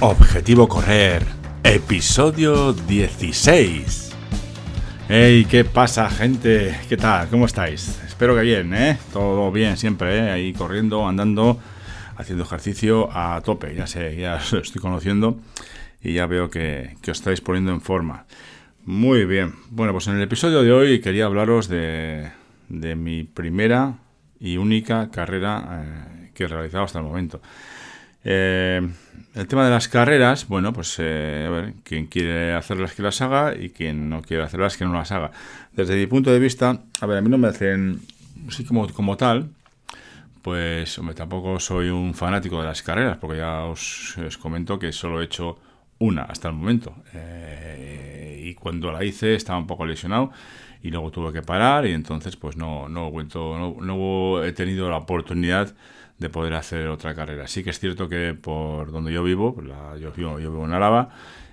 Objetivo Correr, episodio 16. Hey, ¿qué pasa, gente? ¿Qué tal? ¿Cómo estáis? Espero que bien, ¿eh? Todo bien siempre, ¿eh? Ahí corriendo, andando, haciendo ejercicio a tope. Ya sé, ya os estoy conociendo y ya veo que, os estáis poniendo en forma. Muy bien. Bueno, pues en el episodio de hoy quería hablaros de, mi primera y única carrera eh, que he realizado hasta el momento. Eh, el tema de las carreras, bueno, pues eh, a ver, quien quiere hacerlas que las haga y quien no quiere hacerlas que no las haga. Desde mi punto de vista, a ver, a mí no me hacen, sí como, como tal, pues hombre, tampoco soy un fanático de las carreras, porque ya os, comento que solo he hecho una hasta el momento. Eh, y cuando la hice estaba un poco lesionado y luego tuve que parar y entonces pues no, no, no, no he tenido la oportunidad de poder hacer otra carrera. Sí que es cierto que por donde yo vivo, pues yo, vivo yo vivo en Álava,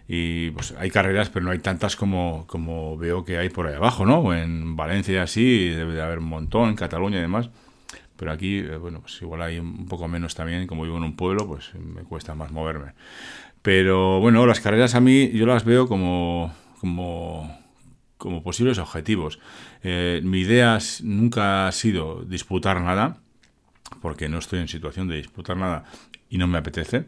y pues hay carreras, pero no hay tantas como, como veo que hay por ahí abajo, ¿no? En Valencia y así, debe de haber un montón, en Cataluña y demás. Pero aquí, eh, bueno, pues igual hay un poco menos también, como vivo en un pueblo, pues me cuesta más moverme. Pero bueno, las carreras a mí yo las veo como, como, como posibles objetivos. Eh, mi idea nunca ha sido disputar nada, porque no estoy en situación de disputar nada y no me apetece.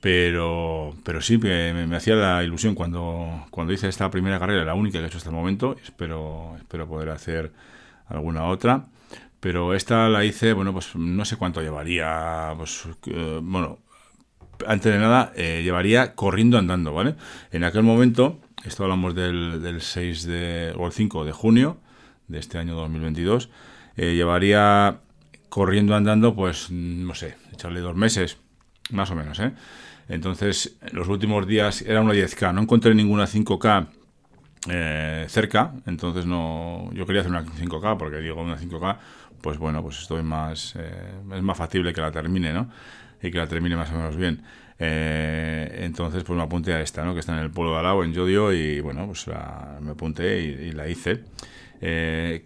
Pero, pero sí me, me, hacía la ilusión cuando, cuando hice esta primera carrera, la única que he hecho hasta el momento. Espero, espero poder hacer alguna otra. Pero esta la hice, bueno, pues no sé cuánto llevaría. Pues, eh, bueno, antes de nada, eh, llevaría corriendo andando, ¿vale? En aquel momento, esto hablamos del, del 6 de, o el 5 de junio de este año 2022, eh, llevaría corriendo andando, pues no sé, echarle dos meses, más o menos, ¿eh? Entonces, los últimos días era una 10K, no encontré ninguna 5K eh, cerca, entonces no, yo quería hacer una 5K porque digo una 5K, pues bueno, pues estoy más, eh, es más factible que la termine, ¿no? Y que la termine más o menos bien. Eh, entonces, pues me apunté a esta, ¿no? Que está en el pueblo de Alao, en Yodio, y bueno, pues me apunté y, la hice.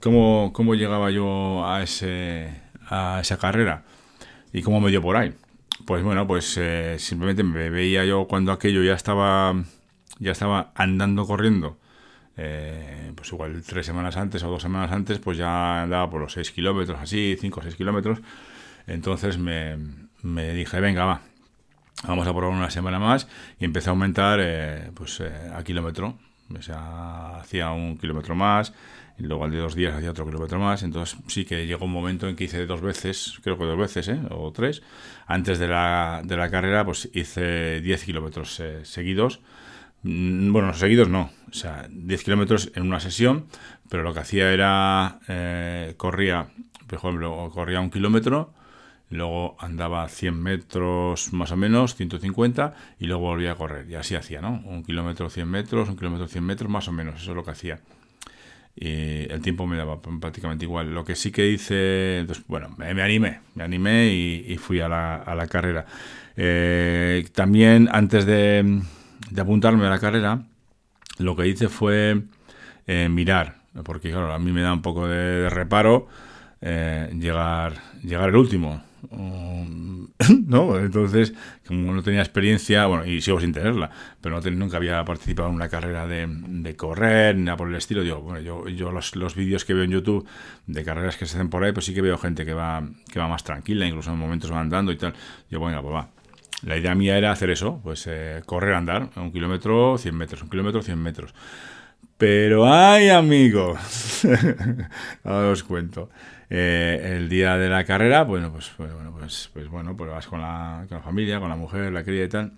¿cómo, ¿Cómo llegaba yo a ese a esa carrera. ¿Y cómo me dio por ahí? Pues bueno, pues eh, simplemente me veía yo cuando aquello ya estaba, ya estaba andando corriendo. Eh, pues igual tres semanas antes o dos semanas antes, pues ya andaba por los 6 kilómetros, así, 5 o 6 kilómetros. Entonces me, me, dije, venga, va, vamos a probar una semana más y empecé a aumentar eh, pues a kilómetro. O sea, hacía un kilómetro más, luego al de dos días hacía otro kilómetro más. Entonces sí que llegó un momento en que hice dos veces, creo que dos veces, ¿eh? o tres. Antes de la, de la carrera, pues hice 10 kilómetros eh, seguidos. Mm, bueno, seguidos no, o sea, 10 kilómetros en una sesión, pero lo que hacía era, eh, corría, por ejemplo, corría un kilómetro, luego andaba 100 metros más o menos, 150, y luego volvía a correr. Y así hacía, ¿no? Un kilómetro, 100 metros, un kilómetro, 100 metros, más o menos, eso es lo que hacía y el tiempo me daba prácticamente igual. Lo que sí que hice, entonces, bueno, me, animé, me animé y, fui a la, a la carrera. Eh, también antes de, de, apuntarme a la carrera, lo que hice fue eh, mirar, porque claro, a mí me da un poco de, reparo eh, llegar, llegar el último. ¿no? Entonces, como no tenía experiencia, bueno, y sigo sin tenerla, pero no nunca había participado en una carrera de, correr, ni nada por el estilo. Yo, bueno, yo, yo los, los vídeos que veo en YouTube de carreras que se hacen por ahí, pues sí que veo gente que va, que va más tranquila, incluso en momentos va andando y tal. Yo, bueno, pues va. La idea mía era hacer eso, pues eh, correr, andar, un kilómetro, 100 metros, un kilómetro, 100 metros. Pero ay, amigo, ahora os cuento. Eh, el día de la carrera, bueno, pues, pues, bueno, pues, pues bueno, pues vas con la, con la familia, con la mujer, la cría y tal.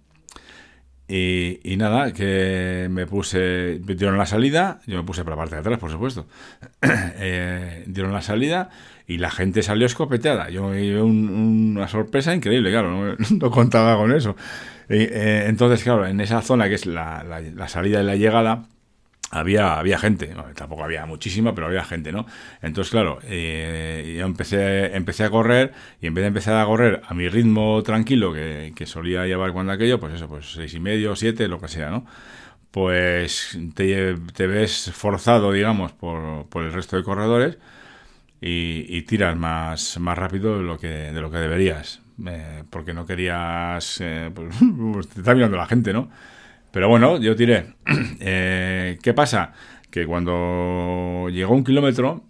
Y, y, nada, que me puse, dieron la salida, yo me puse por la parte de atrás, por supuesto. eh, dieron la salida y la gente salió escopeteada. Yo me llevé una sorpresa increíble, claro, no, contaba con eso. Eh, entonces, claro, en esa zona que es la, la, la salida y la llegada, había, había gente, tampoco había muchísima, pero había gente, ¿no? Entonces, claro, eh, yo empecé, empecé a correr y en vez de empezar a correr a mi ritmo tranquilo que, solía llevar cuando aquello, pues eso, pues seis y medio, siete, lo que sea, ¿no? Pues te, ves forzado, digamos, por, por, el resto de corredores y, tiras más, más rápido de lo, que, de lo que deberías. porque no querías... pues, pues, te está mirando la gente, ¿no? Pero bueno, yo tiré. ¿Qué pasa? Que cuando llegó un kilómetro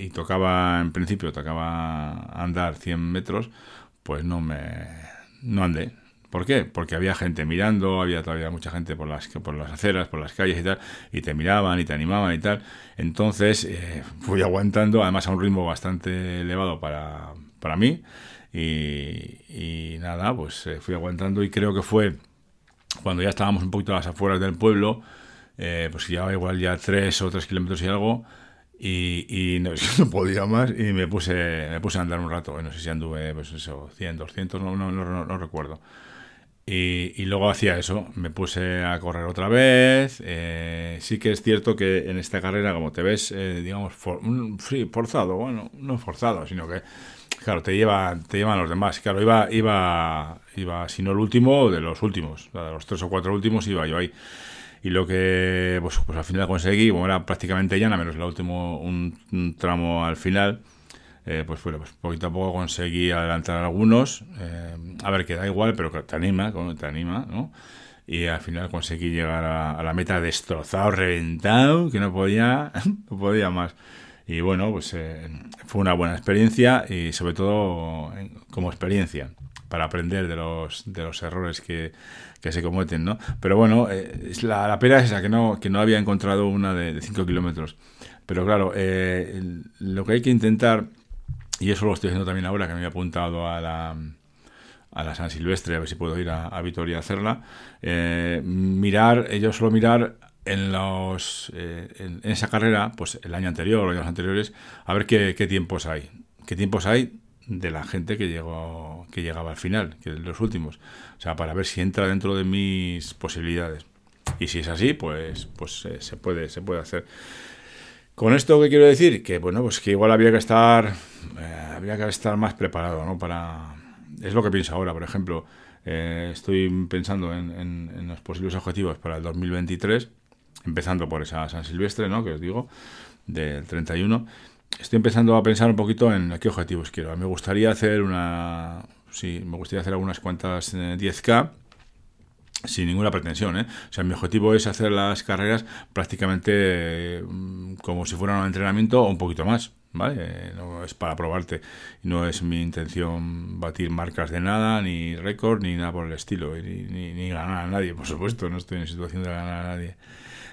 y tocaba, en principio, tocaba andar 100 metros, pues no me... no andé ¿Por qué? Porque había gente mirando, había todavía mucha gente por las, por las aceras, por las calles y tal, y te miraban y te animaban y tal. Entonces eh, fui aguantando, además a un ritmo bastante elevado para, para mí. Y, nada, pues eh, fui aguantando y creo que fue cuando ya estábamos un poquito a las afueras del pueblo, eh, pues llevaba igual ya tres o tres kilómetros y algo, y, no, podía más y me puse, me puse a andar un rato, no sé si anduve, pues eso, 100, 200, no, no, no, no recuerdo. Y, luego hacía eso, me puse a correr otra vez. Eh, sí que es cierto que en esta carrera, como te ves, eh, digamos, forzado, bueno, no forzado, sino que, claro, te lleva, te llevan los demás. Claro, iba, iba, iba, si no el último, de los últimos, de los tres o cuatro últimos, iba yo ahí. Y lo que, pues, pues al final conseguí, bueno, era prácticamente llana, menos el último, un tramo al final eh, pues bueno, pues poquito a poco conseguí adelantar algunos. Eh, a ver, que da igual, pero te anima, te anima, ¿no? Y al final conseguí llegar a, la meta destrozado, reventado, que no podía, no podía más. Y bueno, pues eh, fue una buena experiencia y sobre todo como experiencia para aprender de los, de los errores que, que se cometen, ¿no? Pero bueno, la, la, pena es esa, que no, que no había encontrado una de 5 kilómetros. Pero claro, lo que hay que intentar y eso lo estoy haciendo también ahora, que me he apuntado a la, a la San Silvestre, a ver si puedo ir a, Vitoria a hacerla. Eh, mirar, yo suelo mirar en, los, eh, en, esa carrera, pues el año anterior o los años anteriores, a ver qué, tiempos hay. ¿Qué tiempos hay de la gente que llegó que llegaba al final, que los últimos? O sea, para ver si entra dentro de mis posibilidades. Y si es así, pues, pues eh, se, puede, se puede hacer. Con esto, ¿qué quiero decir? Que bueno, pues que igual había que estar, eh, había que estar más preparado, ¿no? Para, es lo que pienso ahora, por ejemplo, estoy pensando en, los posibles objetivos para el 2023, empezando por esa San Silvestre, ¿no? Que os digo, del 31. Estoy empezando a pensar un poquito en qué objetivos quiero. Me gustaría hacer una, sí, me gustaría hacer algunas cuantas 10K eh, sin ninguna pretensión. ¿eh? O sea, mi objetivo es hacer las carreras prácticamente mm, como si fueran un entrenamiento o un poquito más. ¿Vale? No es para probarte. No es mi intención batir marcas de nada, ni récord, ni nada por el estilo, ni, ni, ganar a nadie, por supuesto. No estoy en situación de ganar a nadie.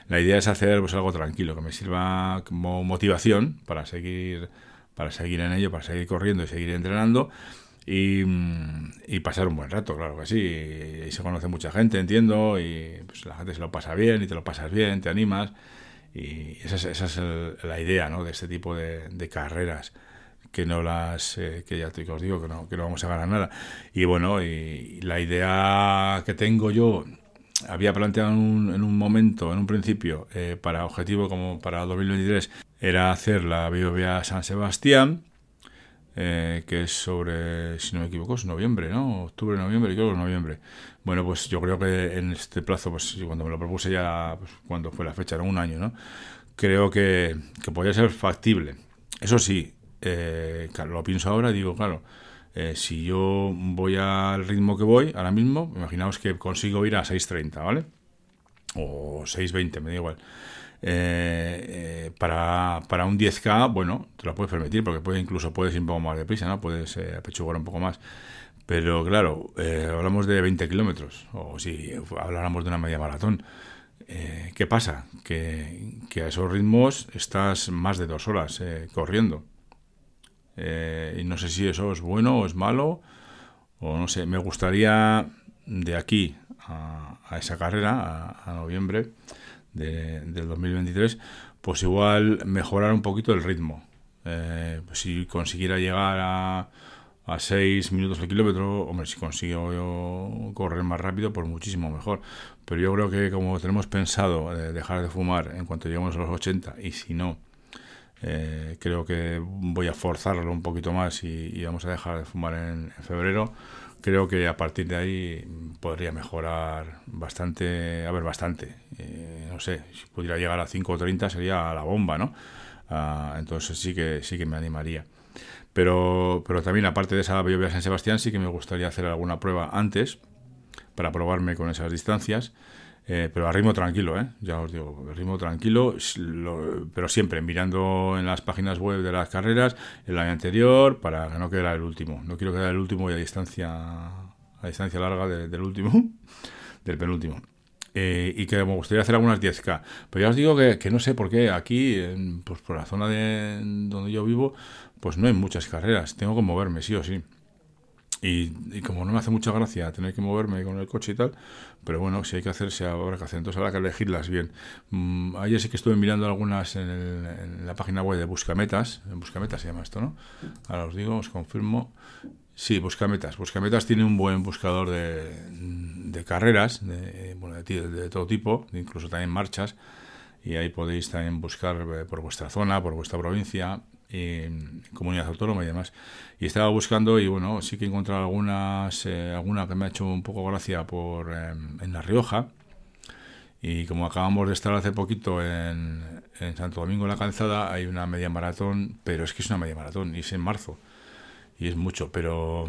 La idea es hacer pues, algo tranquilo, que me sirva como motivación para seguir, para seguir en ello, para seguir corriendo y seguir entrenando y, pasar un buen rato, claro que sí. Y, se conoce mucha gente, entiendo, y pues la gente se lo pasa bien y te lo pasas bien, te animas. Y esa es, esa es la idea ¿no? de este tipo de, carreras que no las eh, que ya te os digo que no, que no vamos a ganar nada y bueno y, la idea que tengo yo había planteado en un, en un momento en un principio eh, para objetivo como para 2023 era hacer la BBVA San Sebastián eh, que es sobre, si no me equivoco, es noviembre, ¿no? Octubre, noviembre, creo que es noviembre. Bueno, pues yo creo que en este plazo, pues cuando me lo propuse ya, pues, cuando fue la fecha, era un año, ¿no? Creo que, que podría ser factible. Eso sí, eh, claro, lo pienso ahora y digo, claro, eh, si yo voy al ritmo que voy ahora mismo, imaginaos que consigo ir a 6.30, ¿vale? O 6.20, me da igual. Eh, eh, para, para, un 10K, bueno, te lo puedes permitir porque puede, incluso puedes ir un poco más deprisa, ¿no? Puedes eh, apechugar un poco más. Pero claro, hablamos de 20 kilómetros o si habláramos de una media maratón. ¿Qué pasa? Que, a esos ritmos estás más de dos horas corriendo. y no sé si eso es bueno o es malo, o no sé. Me gustaría de aquí a, esa carrera, a noviembre, de, del 2023, pues igual mejorar un poquito el ritmo. Eh, pues si consiguiera llegar a, a 6 minutos al kilómetro, hombre, si consigo correr más rápido, pues muchísimo mejor. Pero yo creo que como tenemos pensado eh, dejar de fumar en cuanto lleguemos a los 80, y si no, eh, creo que voy a forzarlo un poquito más y, vamos a dejar de fumar en febrero, creo que a partir de ahí podría mejorar bastante, a ver, bastante. Eh, no sé, si pudiera llegar a 5 o 30 sería la bomba, ¿no? Ah, entonces sí que, sí que me animaría. Pero, pero también, aparte de esa Biovia San Sebastián, sí que me gustaría hacer alguna prueba antes para probarme con esas distancias. Eh, pero a ritmo tranquilo, ¿eh? ya os digo, a ritmo tranquilo, pero siempre mirando en las páginas web de las carreras el año anterior para que no quede el último. No quiero quedar el último y a distancia, a distancia larga del último, del penúltimo. Eh, y que me gustaría hacer algunas 10K. Pero ya os digo que, no sé por qué aquí, pues por la zona de donde yo vivo, pues no hay muchas carreras. Tengo que moverme, sí o sí. Y, como no me hace mucha gracia tener que moverme con el coche y tal, pero bueno, si hay que hacerse ahora que hacer. Entonces habrá que elegirlas bien. Mm, ayer sí que estuve mirando algunas en, la página web de Buscametas. En Buscametas se llama esto, ¿no? Ahora os digo, os confirmo. Sí, Buscametas. Buscametas tiene un buen buscador de, de carreras, de, bueno, de, de, todo tipo, incluso también marchas. Y ahí podéis también buscar eh, por vuestra zona, por vuestra provincia, en comunidad autónoma y demás. Y estaba buscando y bueno, sí que he encontrado algunas, eh, alguna que me ha hecho un poco gracia por em, en La Rioja. Y como acabamos de estar hace poquito en, Santo Domingo la Calzada, hay una media maratón, pero es que es una media maratón y es en marzo. Y es mucho, pero,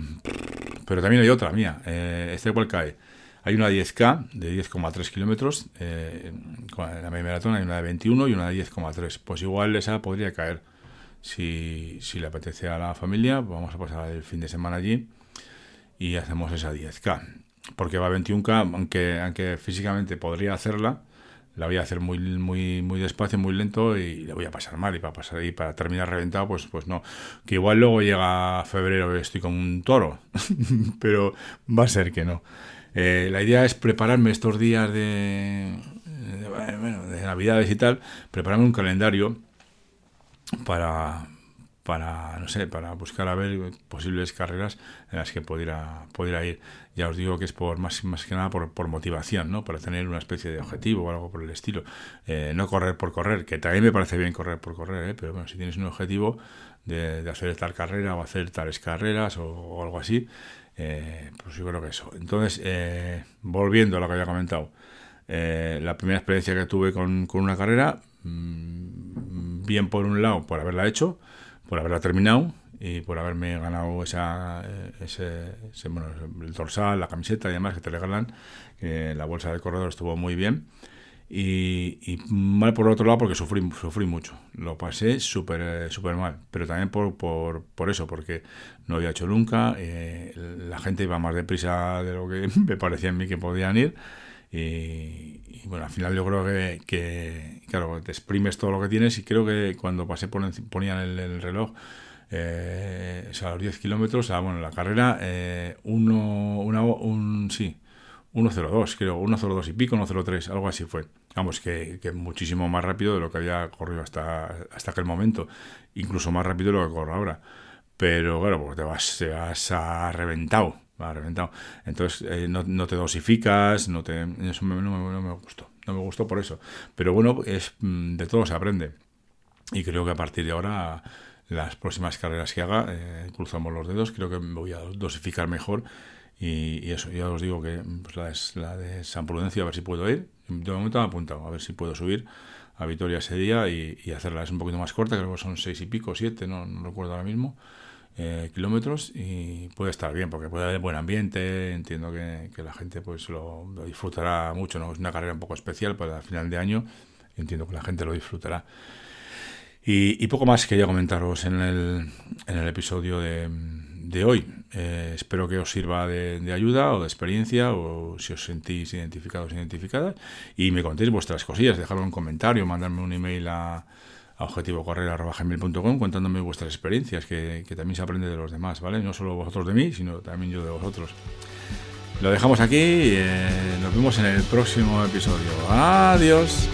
pero también hay otra mía. Eh, este cual cae. Hay una 10K de 10,3 kilómetros. Eh, la media maratón hay una de 21 y una de 10,3. Pues igual esa podría caer si, si le apetece a la familia, vamos a pasar el fin de semana allí y hacemos esa 10K. Porque va a 21K, aunque, aunque físicamente podría hacerla, la voy a hacer muy muy muy despacio, muy lento y le voy a pasar mal y para pasar ahí para terminar reventado, pues pues no. Que igual luego llega febrero y estoy como un toro, pero va a ser que no. Eh, la idea es prepararme estos días de Navidades y tal, prepararme un calendario para, para, no sé, para buscar a ver posibles carreras en las que pudiera, pudiera ir. Ya os digo que es por más, más que nada por, por motivación, ¿no? Para tener una especie de objetivo o algo por el estilo. Eh, no correr por correr, que también me parece bien correr por correr, ¿eh? pero bueno, si tienes un objetivo de, hacer tal carrera o hacer tales carreras o, algo así, eh, pues yo creo que eso. Entonces, volviendo a lo que había comentado, la primera experiencia que tuve con, con una carrera, mmm, bien por un lado por haberla hecho, por haberla terminado y por haberme ganado esa, eh, ese, bueno, el dorsal, la camiseta y demás que te regalan. la bolsa del corredor estuvo muy bien. Y, mal por otro lado porque sufrí, sufrí mucho. Lo pasé súper súper mal. Pero también por, por, por, eso, porque no había hecho nunca. Eh, la gente iba más deprisa de lo que me parecía a mí que podían ir. Y, bueno, al final yo creo que, claro, te exprimes todo lo que tienes y creo que cuando pasé por, ponían el, el reloj, eh, o sea, los 10 kilómetros, o bueno, la carrera, eh, uno, una, un, sí, 1.02, creo, 1.02 y pico, 1.03, algo así fue. Vamos, que, que, muchísimo más rápido de lo que había corrido hasta, hasta aquel momento, incluso más rápido de lo que corro ahora. Pero claro, porque te vas, te vas a reventado va reventado. Entonces eh, no, no, te dosificas, no te, eso no, me gustó, no me gustó por eso. Pero bueno, es mm, de todo se aprende. Y creo que a partir de ahora, las próximas carreras que haga, eh, cruzamos los dedos, creo que me voy a dosificar mejor. Y, eso, ya os digo que pues, la, es, la de San Prudencio, a ver si puedo ir. De momento me he apuntado, a ver si puedo subir a Vitoria ese día y, y hacerla. Es un poquito más corta, creo que son seis y pico, siete, no, no recuerdo ahora mismo. Eh, kilómetros y puede estar bien porque puede haber buen ambiente entiendo que, la gente pues lo, disfrutará mucho no es una carrera un poco especial para el final de año entiendo que la gente lo disfrutará. Y, poco más quería comentaros en el, en el episodio de, hoy. Eh, espero que os sirva de, ayuda o de experiencia o si os sentís identificados identificadas y me contéis vuestras cosillas dejadlo un comentario mandarme un email a a objetivocorrer.com contándome vuestras experiencias, que, también se aprende de los demás, ¿vale? No solo vosotros de mí, sino también yo de vosotros. Lo dejamos aquí y eh, nos vemos en el próximo episodio. Adiós.